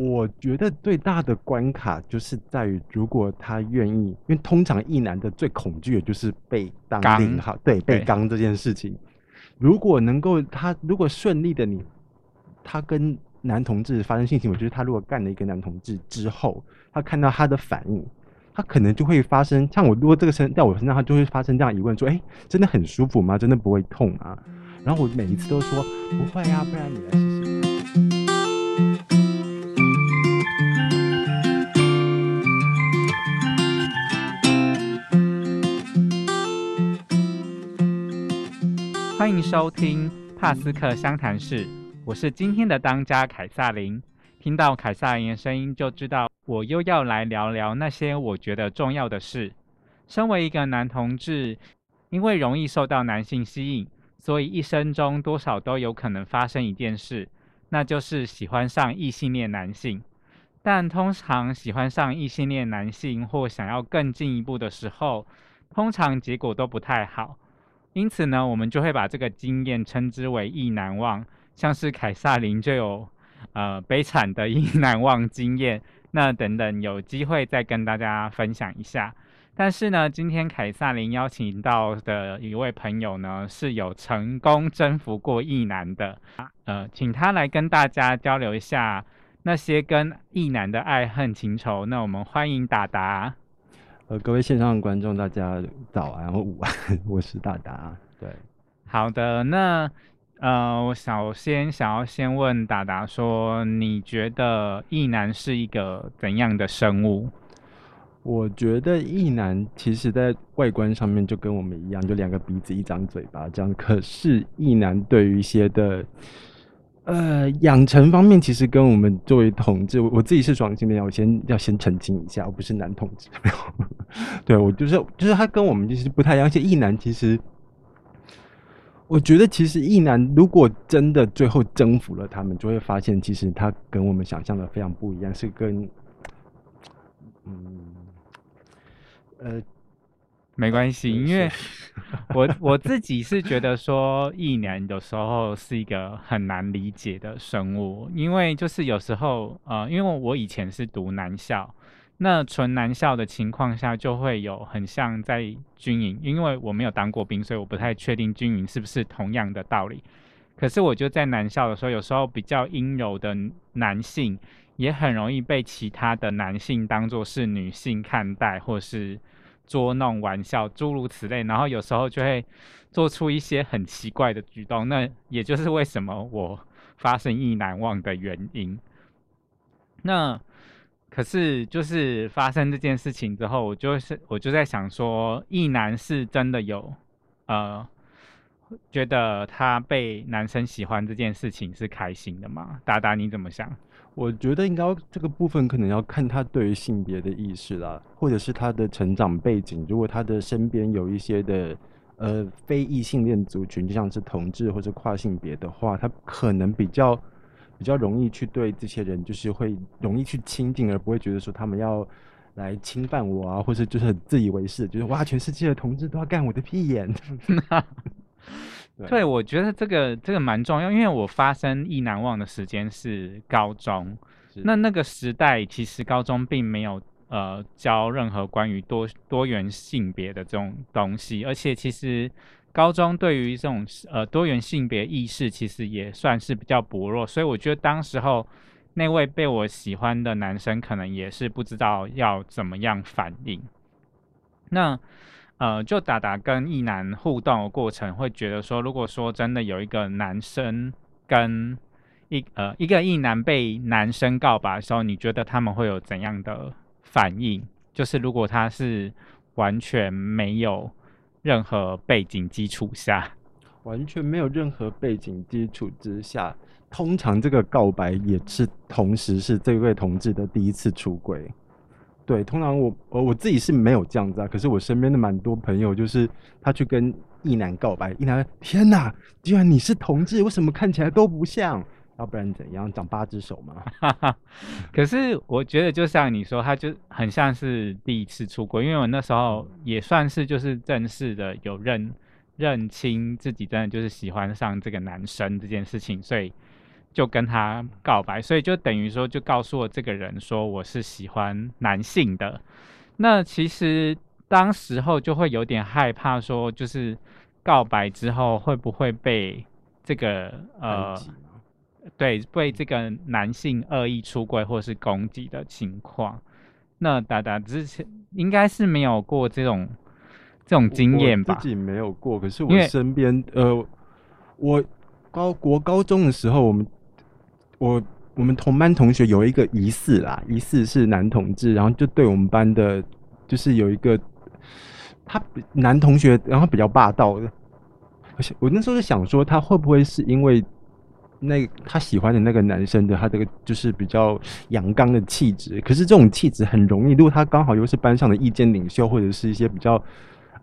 我觉得最大的关卡就是在于，如果他愿意，因为通常一男的最恐惧的就是被当刚零号，对，被对刚这件事情。如果能够他如果顺利的你，他跟男同志发生性行为，就是他如果干了一个男同志之后，他看到他的反应，他可能就会发生，像我如果这个身在我身上，他就会发生这样疑问，说，哎、真的很舒服吗？真的不会痛吗？然后我每一次都说不会啊，不然你来试试欢迎收听帕斯克湘潭市，我是今天的当家凯撒琳。听到凯撒琳的声音，就知道我又要来聊聊那些我觉得重要的事。身为一个男同志，因为容易受到男性吸引，所以一生中多少都有可能发生一件事，那就是喜欢上异性恋男性。但通常喜欢上异性恋男性或想要更进一步的时候，通常结果都不太好。因此呢，我们就会把这个经验称之为意难忘。像是凯撒琳就有呃悲惨的 意难忘经验，那等等有机会再跟大家分享一下。但是呢，今天凯撒琳邀请到的一位朋友呢，是有成功征服过意男的，呃，请他来跟大家交流一下那些跟意男的爱恨情仇。那我们欢迎达达。呃，各位线上的观众，大家早安或午安，我是大达。对，好的，那呃，我首先想要先问达达说，你觉得异男是一个怎样的生物？我觉得异男其实在外观上面就跟我们一样，就两个鼻子一张嘴巴这样。可是异男对于一些的呃养成方面，其实跟我们作为同志，我我自己是双性恋，我先要先澄清一下，我不是男同志，没有。对我就是就是他跟我们其实不太一样，而且异男其实。我觉得其实异男如果真的最后征服了他们，就会发现其实他跟我们想象的非常不一样，是跟嗯呃没关系，因为我我自己是觉得 说，异男有时候是一个很难理解的生物，因为就是有时候呃，因为我以前是读男校，那纯男校的情况下，就会有很像在军营，因为我没有当过兵，所以我不太确定军营是不是同样的道理。可是我就在男校的时候，有时候比较阴柔的男性，也很容易被其他的男性当作是女性看待，或是捉弄、玩笑，诸如此类。然后有时候就会做出一些很奇怪的举动，那也就是为什么我发生意难忘的原因。那可是就是发生这件事情之后，我就是我就在想说，意男是真的有呃，觉得他被男生喜欢这件事情是开心的吗？达达你怎么想？我觉得应该这个部分可能要看他对于性别的意识啦，或者是他的成长背景。如果他的身边有一些的呃非异性恋族群，就像是同志或者跨性别的话，他可能比较比较容易去对这些人，就是会容易去亲近，而不会觉得说他们要来侵犯我啊，或者就是很自以为是，就是哇，全世界的同志都要干我的屁眼。对，我觉得这个这个蛮重要，因为我发生意难忘的时间是高中，那那个时代其实高中并没有呃教任何关于多多元性别的这种东西，而且其实高中对于这种呃多元性别意识其实也算是比较薄弱，所以我觉得当时候那位被我喜欢的男生可能也是不知道要怎么样反应。那呃，就达达跟异男互动的过程，会觉得说，如果说真的有一个男生跟一呃一个异男被男生告白的时候，你觉得他们会有怎样的反应？就是如果他是完全没有任何背景基础下，完全没有任何背景基础之下，通常这个告白也是同时是这位同志的第一次出轨。对，通常我我我自己是没有这样子啊，可是我身边的蛮多朋友，就是他去跟异男告白，异男天哪，居然你是同志，为什么看起来都不像？要不然怎样？长八只手吗？哈哈，可是我觉得就像你说，他就很像是第一次出国，因为我那时候也算是就是正式的有认认清自己真的就是喜欢上这个男生这件事情，所以就跟他告白，所以就等于说就告诉我这个人说我是喜欢男性的。那其实当时候就会有点害怕，说就是告白之后会不会被这个呃，对，被这个男性恶意出轨或是攻击的情况。那达达之前应该是没有过这种这种经验吧？自己没有过，可是我身边呃，我高国高中的时候，我们我我们同班同学有一个疑似啦，疑似是男同志，然后就对我们班的，就是有一个他男同学，然后比较霸道的。我我那时候就想说，他会不会是因为？那他喜欢的那个男生的他这个就是比较阳刚的气质，可是这种气质很容易，如果他刚好又是班上的意见领袖，或者是一些比较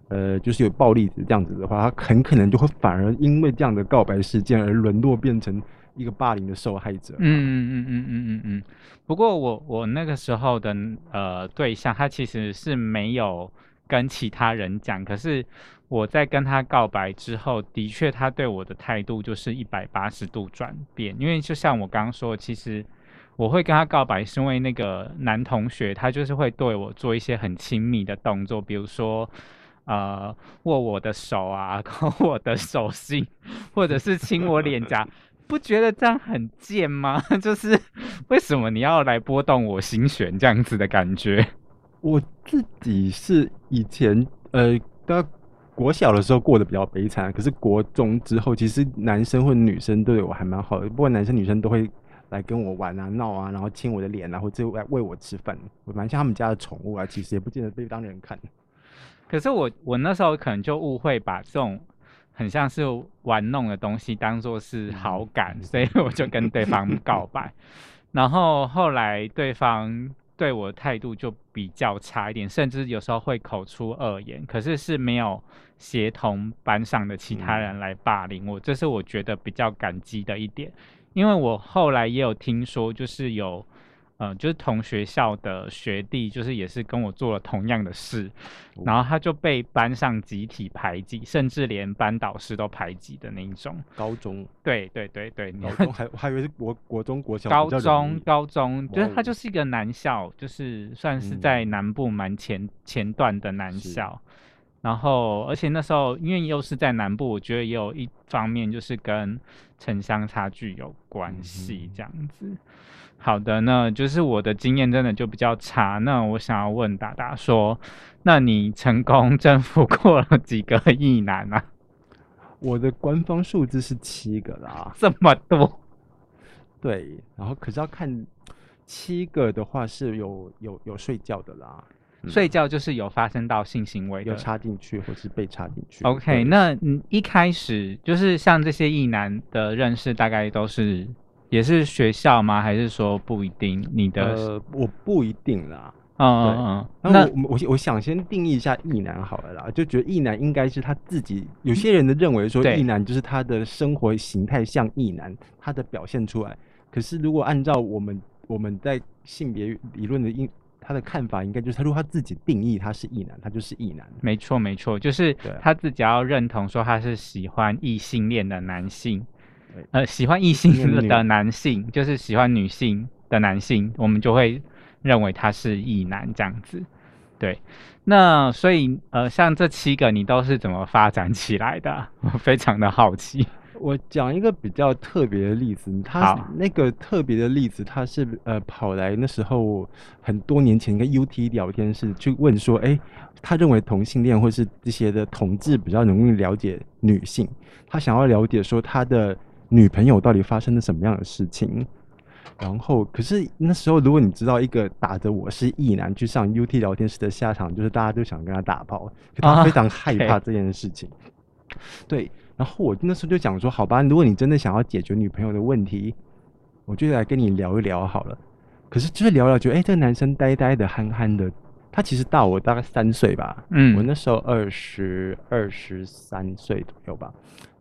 呃就是有暴力这样子的话，他很可能就会反而因为这样的告白事件而沦落变成一个霸凌的受害者。嗯嗯嗯嗯嗯嗯嗯。不过我我那个时候的呃对象，他其实是没有跟其他人讲，可是。我在跟他告白之后，的确，他对我的态度就是一百八十度转变。因为就像我刚刚说，其实我会跟他告白，是因为那个男同学他就是会对我做一些很亲密的动作，比如说呃握我的手啊，抠我的手心，或者是亲我脸颊，不觉得这样很贱吗？就是为什么你要来拨动我心弦这样子的感觉？我自己是以前呃的。国小的时候过得比较悲惨，可是国中之后，其实男生或女生对我还蛮好的。不管男生女生都会来跟我玩啊、闹啊，然后亲我的脸啊，或者来喂我吃饭，我蛮像他们家的宠物啊。其实也不见得被当人看。可是我我那时候可能就误会把这种很像是玩弄的东西当做是好感，所以我就跟对方 告白。然后后来对方。对我的态度就比较差一点，甚至有时候会口出恶言，可是是没有协同班上的其他人来霸凌我，这是我觉得比较感激的一点，因为我后来也有听说，就是有。嗯，就是同学校的学弟，就是也是跟我做了同样的事，然后他就被班上集体排挤，甚至连班导师都排挤的那一种。高中？对对对对，高中还还以为是国国中国小。高中高中，就是他就是一个男校，就是算是在南部蛮前前段的男校。然后，而且那时候因为又是在南部，我觉得也有一方面就是跟城乡差距有关系，这样子。好的，那就是我的经验真的就比较差。那我想要问达达说，那你成功征服过了几个异男啊？我的官方数字是七个啦，这么多。对，然后可是要看七个的话是有有有睡觉的啦，睡觉就是有发生到性行为，有插进去或是被插进去。OK，那你一开始就是像这些异男的认识，大概都是。也是学校吗？还是说不一定？你的呃，我不一定啦。嗯嗯嗯。那我我我想先定义一下异男好了啦，就觉得异男应该是他自己。有些人的认为说异男就是他的生活形态像异男，他的表现出来。可是如果按照我们我们在性别理论的应他的看法，应该就是他如果他自己定义他是异男，他就是异男。没错没错，就是他自己要认同说他是喜欢异性恋的男性。呃，喜欢异性的男性，就是喜欢女性的男性，我们就会认为他是异男这样子。对，那所以呃，像这七个，你都是怎么发展起来的？我非常的好奇。我讲一个比较特别的例子，他那个特别的例子，他是呃跑来那时候很多年前跟 UT 聊天室去问说，哎，他认为同性恋或是这些的同志比较容易了解女性，他想要了解说他的。女朋友到底发生了什么样的事情？然后，可是那时候，如果你知道一个打着我是异男去上 UT 聊天室的下场，就是大家都想跟他打炮，他非常害怕这件事情。对，然后我那时候就讲说，好吧，如果你真的想要解决女朋友的问题，我就来跟你聊一聊好了。可是就是聊聊，觉得哎，这个男生呆呆的、憨憨的，他其实大我大概三岁吧。嗯，我那时候二十二十三岁左右吧。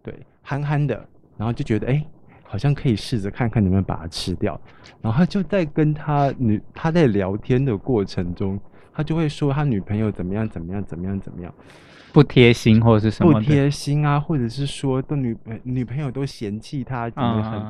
对，憨憨的。然后就觉得哎，好像可以试着看看能不能把它吃掉。然后就在跟他女他在聊天的过程中，他就会说他女朋友怎么样怎么样怎么样怎么样，不贴心或者是什么不贴心啊，或者是说的女女朋友都嫌弃他，怎么很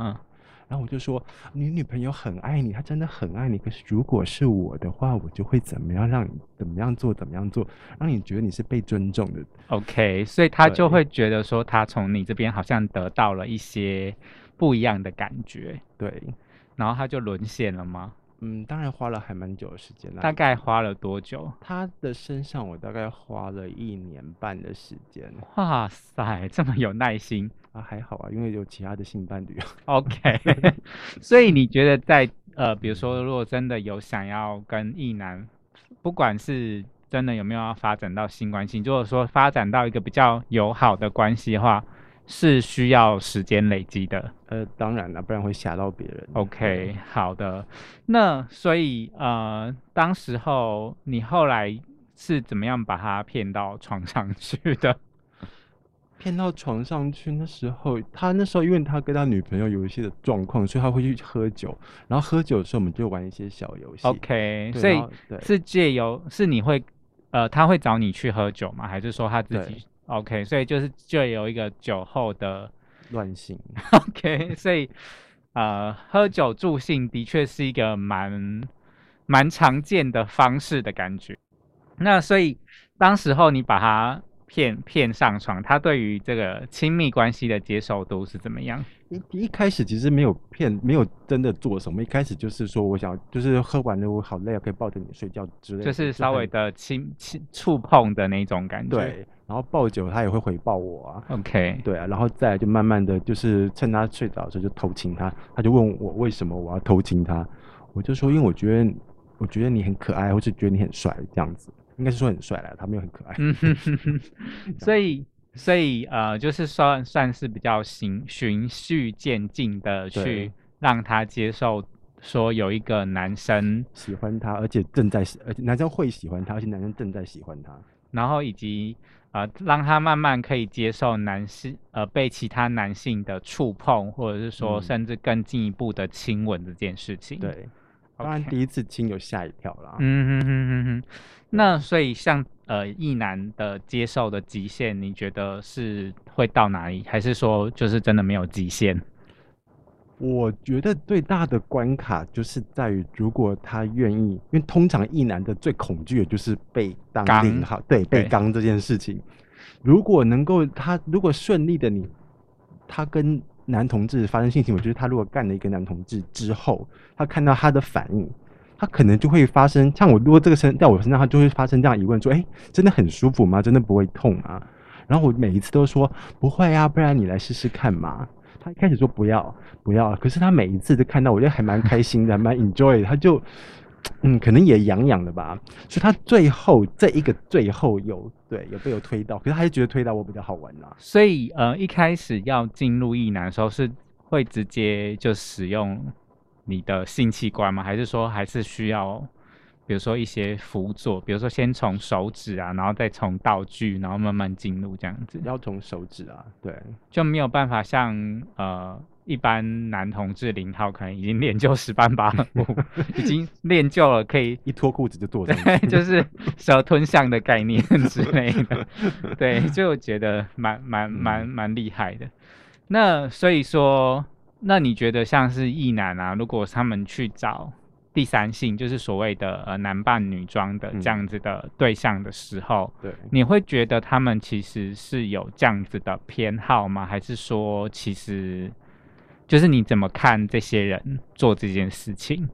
然后我就说，你女朋友很爱你，她真的很爱你。可是如果是我的话，我就会怎么样让你怎么样做，怎么样做，让你觉得你是被尊重的。OK，所以他就会觉得说，他从你这边好像得到了一些不一样的感觉，对，然后他就沦陷了吗？嗯，当然花了还蛮久的时间啦。大概花了多久？他的身上我大概花了一年半的时间哇塞，这么有耐心。啊，还好啊，因为有其他的性伴侣。OK，所以你觉得在呃，比如说，如果真的有想要跟异男，不管是真的有没有要发展到性关系，如果说发展到一个比较友好的关系的话，是需要时间累积的。呃，当然了，不然会吓到别人。OK，好的。那所以呃，当时候你后来是怎么样把他骗到床上去的？骗到床上去，那时候他那时候因为他跟他女朋友有一些的状况，所以他会去喝酒，然后喝酒的时候我们就玩一些小游戏。OK，所以是借由是你会呃，他会找你去喝酒吗？还是说他自己对？OK，所以就是就有一个酒后的 乱性，OK，所以呃，喝酒助兴的确是一个蛮蛮常见的方式的感觉。那所以当时候你把他骗骗上床，他对于这个亲密关系的接受度是怎么样？一一开始其实没有骗，没有真的做什么。一开始就是说，我想就是喝完了，我好累啊，可以抱着你睡觉之类的。就是稍微的亲亲触碰的那种感觉。对，然后抱久他也会回报我啊。，OK，对啊，然后再来就慢慢的就是趁他睡着的时候就偷亲他，他就问我为什么我要偷亲他，我就说因为我觉得我觉得你很可爱，或是觉得你很帅这样子，应该是说很帅了，他没有很可爱。嗯哼哼哼，所以所以呃，就是算算是比较循循序渐进的去对让他接受，说有一个男生，喜欢他，而且正在喜，而且男生会喜欢他，而且男生正在喜欢他。然后以及呃让他慢慢可以接受男性呃被其他男性的触碰，或者是说嗯甚至更进一步的亲吻这件事情。对，当然第一次亲有吓一跳啦。嗯哼哼哼哼，那所以像呃异男的接受的极限，你觉得是会到哪里？还是说就是真的没有极限？我觉得最大的关卡就是在于，如果他愿意，因为通常一男的最恐惧的就是被当刚零号，对，被对刚这件事情。如果能够他如果顺利的你，他跟男同志发生性行为，就是他如果干了一个男同志之后，他看到他的反应，他可能就会发生，像我如果这个身在我身上，他就会发生这样疑问，说，哎、真的很舒服吗？真的不会痛吗？然后我每一次都说不会啊，不然你来试试看嘛。他一开始说不要不要，可是他每一次都看到，我觉得还蛮开心的，蛮 enjoy 的。他就嗯，可能也痒痒的吧，所以他最后这一个最后有对有被我推到，可是他还是觉得推到我比较好玩啦、所以呃一开始要进入意男的时候，是会直接就使用你的性器官吗？还是说还是需要？比如说一些辅佐，比如说先从手指啊，然后再从道具，然后慢慢进入这样子。要从手指啊，对，就没有办法像呃一般男同志零号可能已经练就十般八 武，已经练就了可以 一脱裤子就坐上对，去，就是蛇吞象的概念 之类的，对，就觉得蛮蛮蛮蛮厉害的。那所以说，那你觉得像是异男啊，如果他们去找第三性，就是所谓的呃男扮女装的嗯这样子的对象的时候，对，你会觉得他们其实是有这样子的偏好吗？还是说，其实就是你怎么看这些人做这件事情？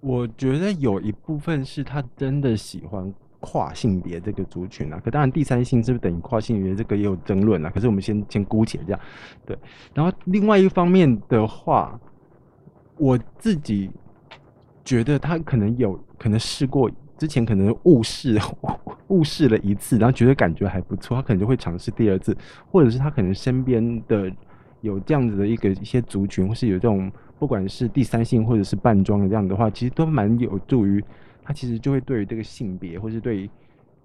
我觉得有一部分是他真的喜欢跨性别这个族群啊，可当然第三性是不是等于跨性别这个也有争论啊。可是我们先先姑且这样，对。然后另外一方面的话，我自己觉得他可能有可能试过，之前可能误试 误试了一次，然后觉得感觉还不错，他可能就会尝试第二次，或者是他可能身边的有这样子的一个一些族群，或是有这种不管是第三性或者是半装的这样的话，其实都蛮有助于他其实就会对于这个性别或是对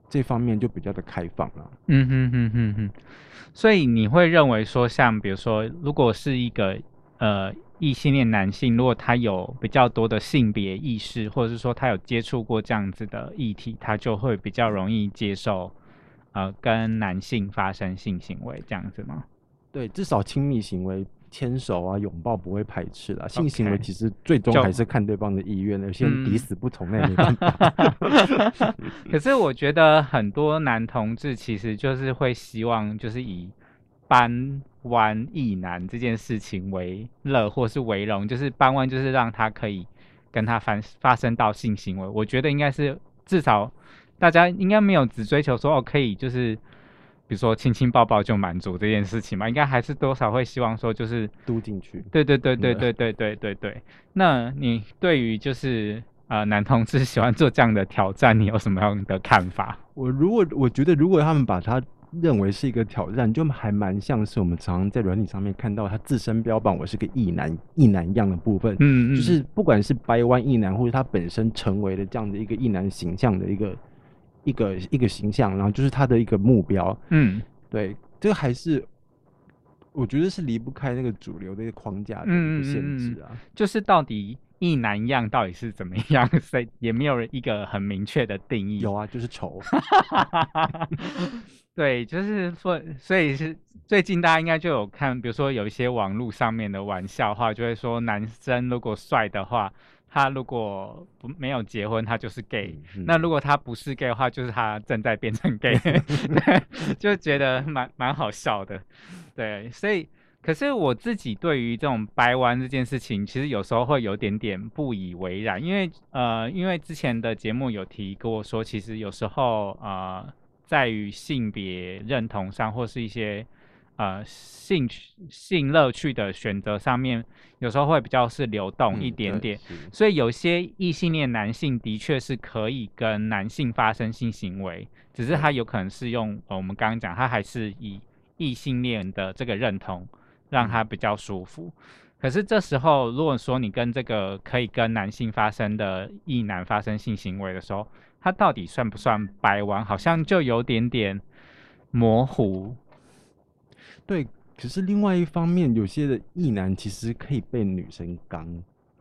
这方面就比较的开放了。嗯哼哼哼哼，所以你会认为说，像比如说，如果是一个呃异性恋男性，如果他有比较多的性别意识，或者是说他有接触过这样子的议题，他就会比较容易接受呃跟男性发生性行为这样子吗？对，至少亲密行为牵手啊、拥抱不会排斥啦。性行为其实最终就还是看对方的意愿的，有些人嗯抵死不从，那也 没办法。可是我觉得很多男同志其实就是会希望，就是以搬弯异男这件事情为乐或是为荣，就是搬弯就是让他可以跟他发发生到性行为。我觉得应该是至少大家应该没有只追求说哦可以就是。比如说亲亲抱抱就满足这件事情嘛，应该还是多少会希望说就是嘟进去。对对对对嗯对对对对对。那你对于就是呃男同志喜欢做这样的挑战，你有什么样的看法？我如果我觉得，如果他们把它认为是一个挑战，就还蛮像是我们常常在软体上面看到他自身标榜我是个异男异男样的部分。嗯嗯，就是不管是掰弯异男，或者他本身成为了这样的一个异男形象的一个一个一个形象，然后就是他的一个目标。嗯对，这个还是我觉得是离不开那个主流的一个框架的一个限制啊。就是到底一男样到底是怎么样，所以也没有一个很明确的定义。有啊，就是丑。对，就是说，所以是最近大家应该就有看，比如说有一些网络上面的玩笑话，就会说男生如果帅的话，他如果不没有结婚，他就是 gay；、嗯那如果他不是 gay 的话，就是他正在变成 gay，对，就觉得蛮蛮好笑的。对，所以可是我自己对于这种掰弯这件事情，其实有时候会有点点不以为然，因为呃，因为之前的节目有提过说，其实有时候呃，在于性别认同上，或是一些呃性趣性乐趣的选择上面，有时候会比较是流动嗯一点点。所以有些异性恋男性的确是可以跟男性发生性行为，只是他有可能是用、呃、我们刚刚讲，他还是以异性恋的这个认同让他比较舒服。可是这时候，如果说你跟这个可以跟男性发生的异男发生性行为的时候，他到底算不算白玩？好像就有点点模糊。对，可是另外一方面，有些的异男其实可以被女生刚，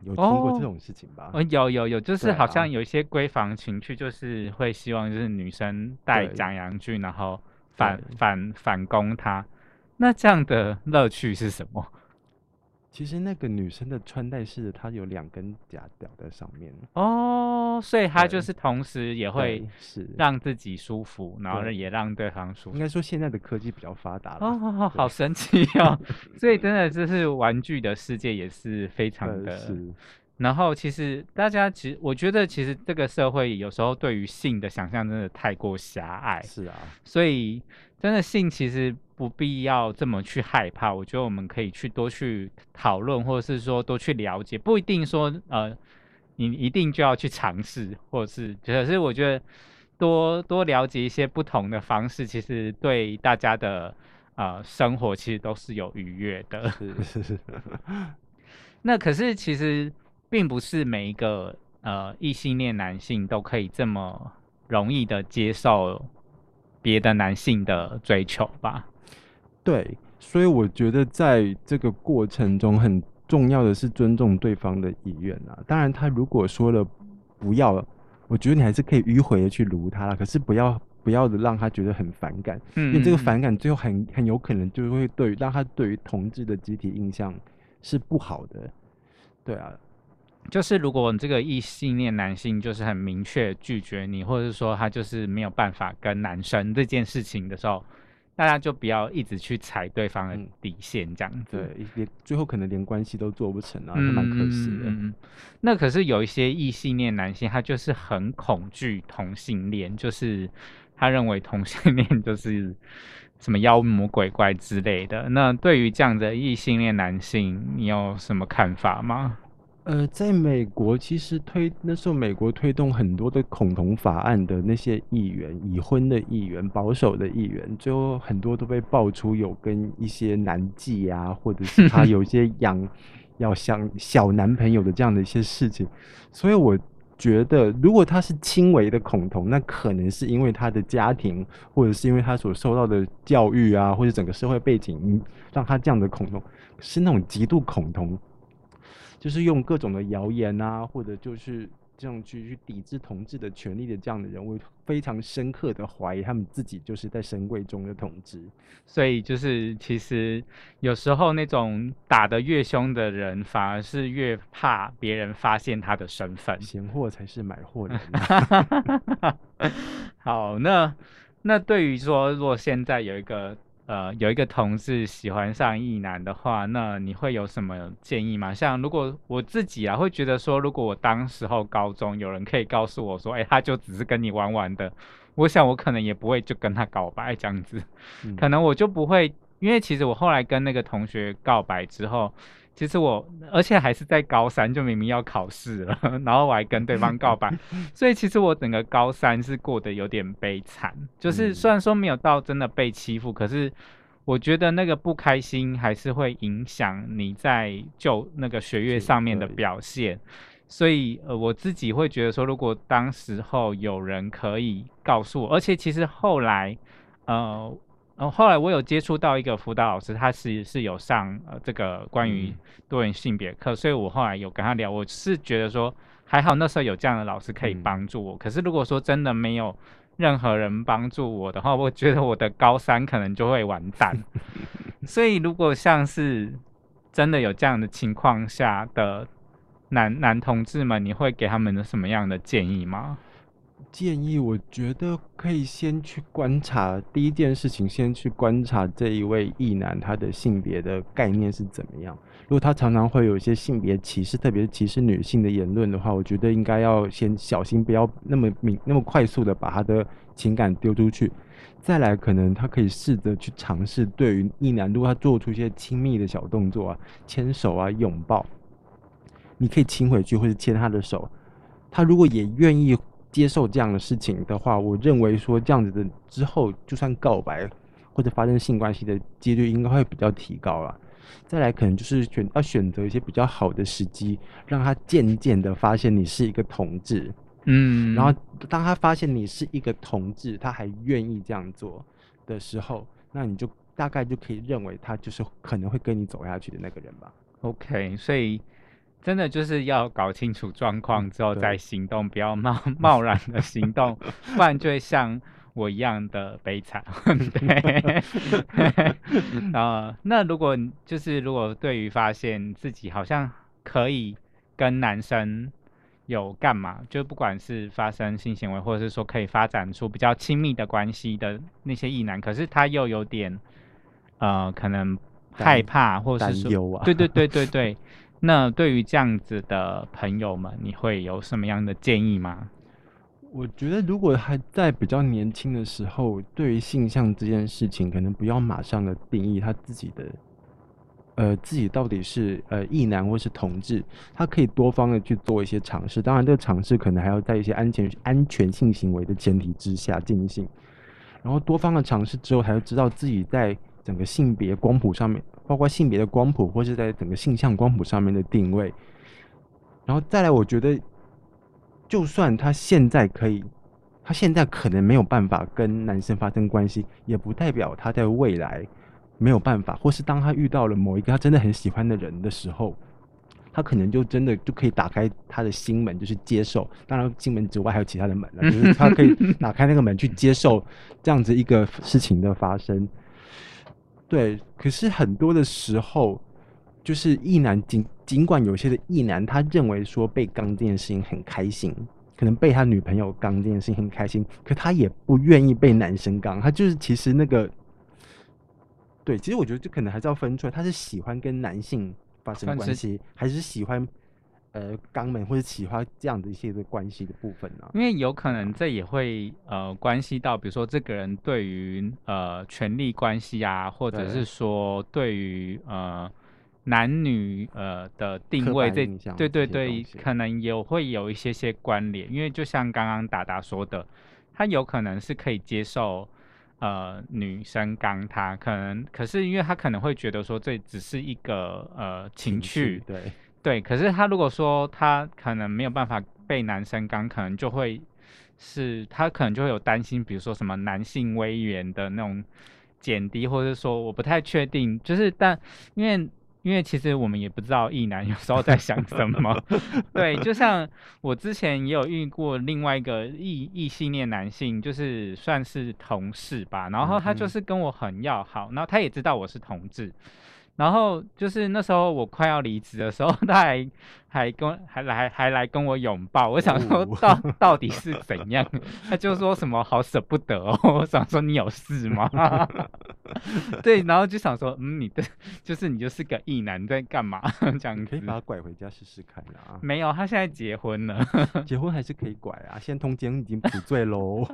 有听过哦这种事情吧？哦，有有有，就是好像有一些闺房情趣，就是会希望就是女生带对假阳具，然后反反反攻他。那这样的乐趣是什么？其实那个女生的穿戴式，她有两根假屌在上面，哦，所以她就是同时也会对是让自己舒服，然后对也让对方舒服。应该说现在的科技比较发达了。哦，好神奇哦！所以真的就是玩具的世界也是非常呃的是，然后其实大家其实我觉得其实这个社会有时候对于性的想象真的太过狭隘，是啊，所以真的性其实不必要这么去害怕。我觉得我们可以去多去讨论，或者是说多去了解，不一定说呃你一定就要去尝试，或者是可是我觉得多多了解一些不同的方式，其实对大家的呃生活其实都是有愉悦的。是是是，那可是其实并不是每一个呃异性恋男性都可以这么容易的接受别的男性的追求吧？对，所以我觉得在这个过程中很重要的是尊重对方的意愿啊。当然，他如果说了不要，我觉得你还是可以迂回的去撸他了，可是不要不要的让他觉得很反感，嗯因为这个反感最后很很有可能就会对于让他对于同志的集体印象是不好的。对啊，就是如果这个异性恋男性就是很明确拒绝你，或者是说他就是没有办法跟男生这件事情的时候，大家就不要一直去踩对方的嗯底线，这样子。对，连最后可能连关系都做不成啊，还蛮可惜的。嗯那可是有一些异性恋男性，他就是很恐惧同性恋，就是他认为同性恋就是 什么妖魔鬼怪之类的。那对于这样的异性恋男性，你有什么看法吗？呃，在美国，其实推那时候美国推动很多的恐同法案的那些议员，已婚的议员、保守的议员，最后很多都被爆出有跟一些男妓啊，或者是他有一些 养要想小男朋友的这样的一些事情。所以我觉得，如果他是轻微的恐同，那可能是因为他的家庭，或者是因为他所受到的教育啊，或者整个社会背景，嗯让他这样的恐同。是那种极度恐同，就是用各种的谣言啊，或者就是这样去去抵制同志的权利的这样的人，我非常深刻的怀疑他们自己就是在神柜中的同志。所以就是其实有时候那种打得越凶的人，反而是越怕别人发现他的身份。闲货才是买货人啊。好，那那对于说，如果现在有一个呃有一个同志喜欢上异男的话，那你会有什么建议吗？像如果我自己啊，会觉得说，如果我当时候高中有人可以告诉我说，哎、他就只是跟你玩玩的，我想我可能也不会就跟他告白这样子，嗯可能我就不会，因为其实我后来跟那个同学告白之后。其实我，而且还是在高三，就明明要考试了，然后我还跟对方告白，所以其实我整个高三是过得有点悲惨，就是嗯虽然说没有到真的被欺负，可是我觉得那个不开心还是会影响你在就那个学业上面的表现。所以呃，我自己会觉得说，如果当时候有人可以告诉我，而且其实后来，呃。呃，后来我有接触到一个辅导老师，他是是有上呃这个关于嗯多元性别课，所以我后来有跟他聊，我是觉得说还好那时候有这样的老师可以嗯帮助我。可是如果说真的没有任何人帮助我的话，我觉得我的高三可能就会完蛋。所以如果像是真的有这样的情况下的男男同志们，你会给他们什么样的建议吗？建议我觉得可以先去观察，第一件事情先去观察这一位异男他的性别的概念是怎么样。如果他常常会有一些性别歧视，特别是歧视女性的言论的话，我觉得应该要先小心，不要那么敏那么快速的把他的情感丢出去。再来，可能他可以试着去尝试，对于异男，如果他做出一些亲密的小动作啊，牵手啊、拥抱，你可以亲回去或者牵他的手。他如果也愿意接受这样的事情的话，我认为说这样子的之后，就算告白或者发生性关系的几率应该会比较提高了。再来，可能就是选要选择一些比较好的时机，让他渐渐的发现你是一个同志。嗯，然后当他发现你是一个同志，他还愿意这样做的时候，那你就大概就可以认为他就是可能会跟你走下去的那个人吧。OK，所以真的就是要搞清楚状况之后再行动，不要贸贸 然的行动，不然就会像我一样的悲惨。对，呃，那如果就是如果对于发现自己好像可以跟男生有干嘛，就不管是发生性行为，或者是说可以发展出比较亲密的关系的那些异男，可是他又有点呃，可能害怕，或者是说对对对对对。那对于这样子的朋友们，你会有什么样的建议吗？我觉得，如果还在比较年轻的时候，对于性向这件事情，可能不要马上的定义他自己的，呃，自己到底是呃异男或是同志，他可以多方的去做一些尝试。当然，这个尝试可能还要在一些安全安全性行为的前提之下进行。然后多方的尝试之后，才会知道自己在整个性别光谱上面，包括性别的光谱，或是在整个性向光谱上面的定位。然后再来，我觉得，就算他现在可以，他现在可能没有办法跟男生发生关系，也不代表他在未来没有办法，或是当他遇到了某一个他真的很喜欢的人的时候，他可能就真的就可以打开他的心门，就是接受。当然，心门之外还有其他的门了，就是他可以打开那个门去接受这样子一个事情的发生。对，可是很多的时候，就是异男尽尽管有些的异男他认为说被刚这件事情很开心，可能被他女朋友刚这件事情很开心，可他也不愿意被男生刚，他就是其实那个，对，其实我觉得这可能还是要分出来，他是喜欢跟男性发生关系，还是喜欢呃肛门或者喜欢这样的一些的关系的部分呢、因为有可能这也会呃关系到，比如说这个人对于呃权力关系啊，或者是说对于呃男女呃的定位这对对对，可能有会有一些些关联，因为就像刚刚达达说的，他有可能是可以接受。呃，女生刚他可能，可是因为他可能会觉得说这只是一个呃情趣，对，对，可是他如果说他可能没有办法被男生刚，可能就会是他可能就会有担心，比如说什么男性威严的那种减低，或者说我不太确定，就是但因为因为其实我们也不知道异男有时候在想什么，对，就像我之前也有遇过另外一个异异性恋男性，就是算是同事吧，然后他就是跟我很要好，然后他也知道我是同志。然后就是那时候我快要离职的时候，他还还跟还来还来跟我拥抱。我想说到 到底是怎样？他就说什么好舍不得哦。我想说你有事吗？对，然后就想说嗯，你的就是你就是个异男在干嘛？这样可以把他拐回家试试看啊。没有，他现在结婚了。结婚还是可以拐啊，现在通奸已经不罪喽。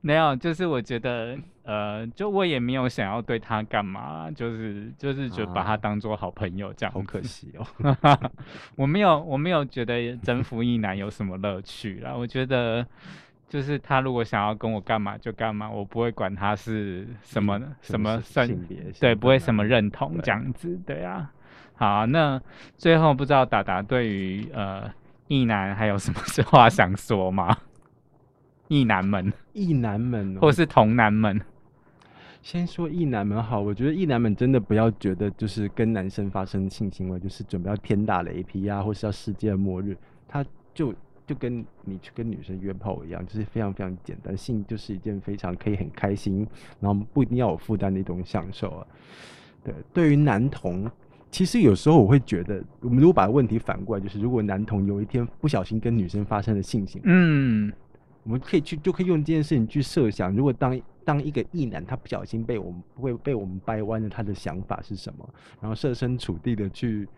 没有，就是我觉得。呃，就我也没有想要对他干嘛，就是就是就把他当做好朋友这样。好可惜哦，我没有我没有觉得征服一男有什么乐趣啦。我觉得就是他如果想要跟我干嘛就干嘛，我不会管他是什么什么性别，对，不会什么认同这样子，对啊。好，那最后不知道达达对于呃一男还有什么话想说吗？一男们，一男们，或是同男们。先说异男们好，我觉得异男们真的不要觉得就是跟男生发生性行为就是准备要天打雷劈啊，或是要世界末日，他就就跟你去跟女生约炮一样，就是非常非常简单，性就是一件非常可以很开心，然后不一定要有负担的一种享受啊。对，对于男同，其实有时候我会觉得，我们如果把问题反过来，就是如果男同有一天不小心跟女生发生了性行为，嗯，我们可以去就可以用这件事情去设想，如果当。当一个异男，他不小心被我们会被我们掰弯了，他的想法是什么？然后设身处地的去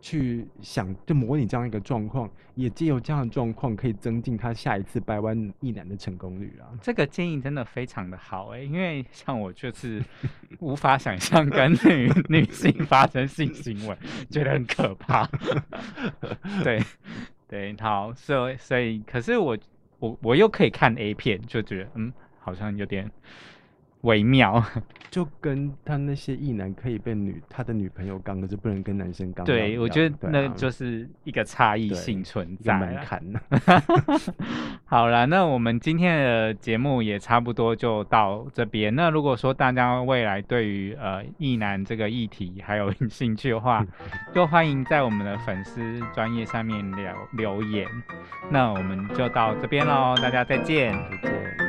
去想，就模拟这样一个状况，也借由这样的状况，可以增进他下一次掰弯异男的成功率啊。这个建议真的非常的好哎，因为像我就是 无法想象跟女女性发生性行为，觉得很可怕。对对，好，所以所以，可是我我我又可以看 A 片，就觉得嗯。好像有点微妙，就跟他那些异男可以被女他的女朋友刚，可是不能跟男生刚。对，我觉得那就是一个差异性存在。门槛。好了，那我们今天的节目也差不多就到这边。那如果说大家未来对于呃异男这个议题还有兴趣的话，就欢迎在我们的粉丝专业上面留留言。那我们就到这边喽，大家再见。再见。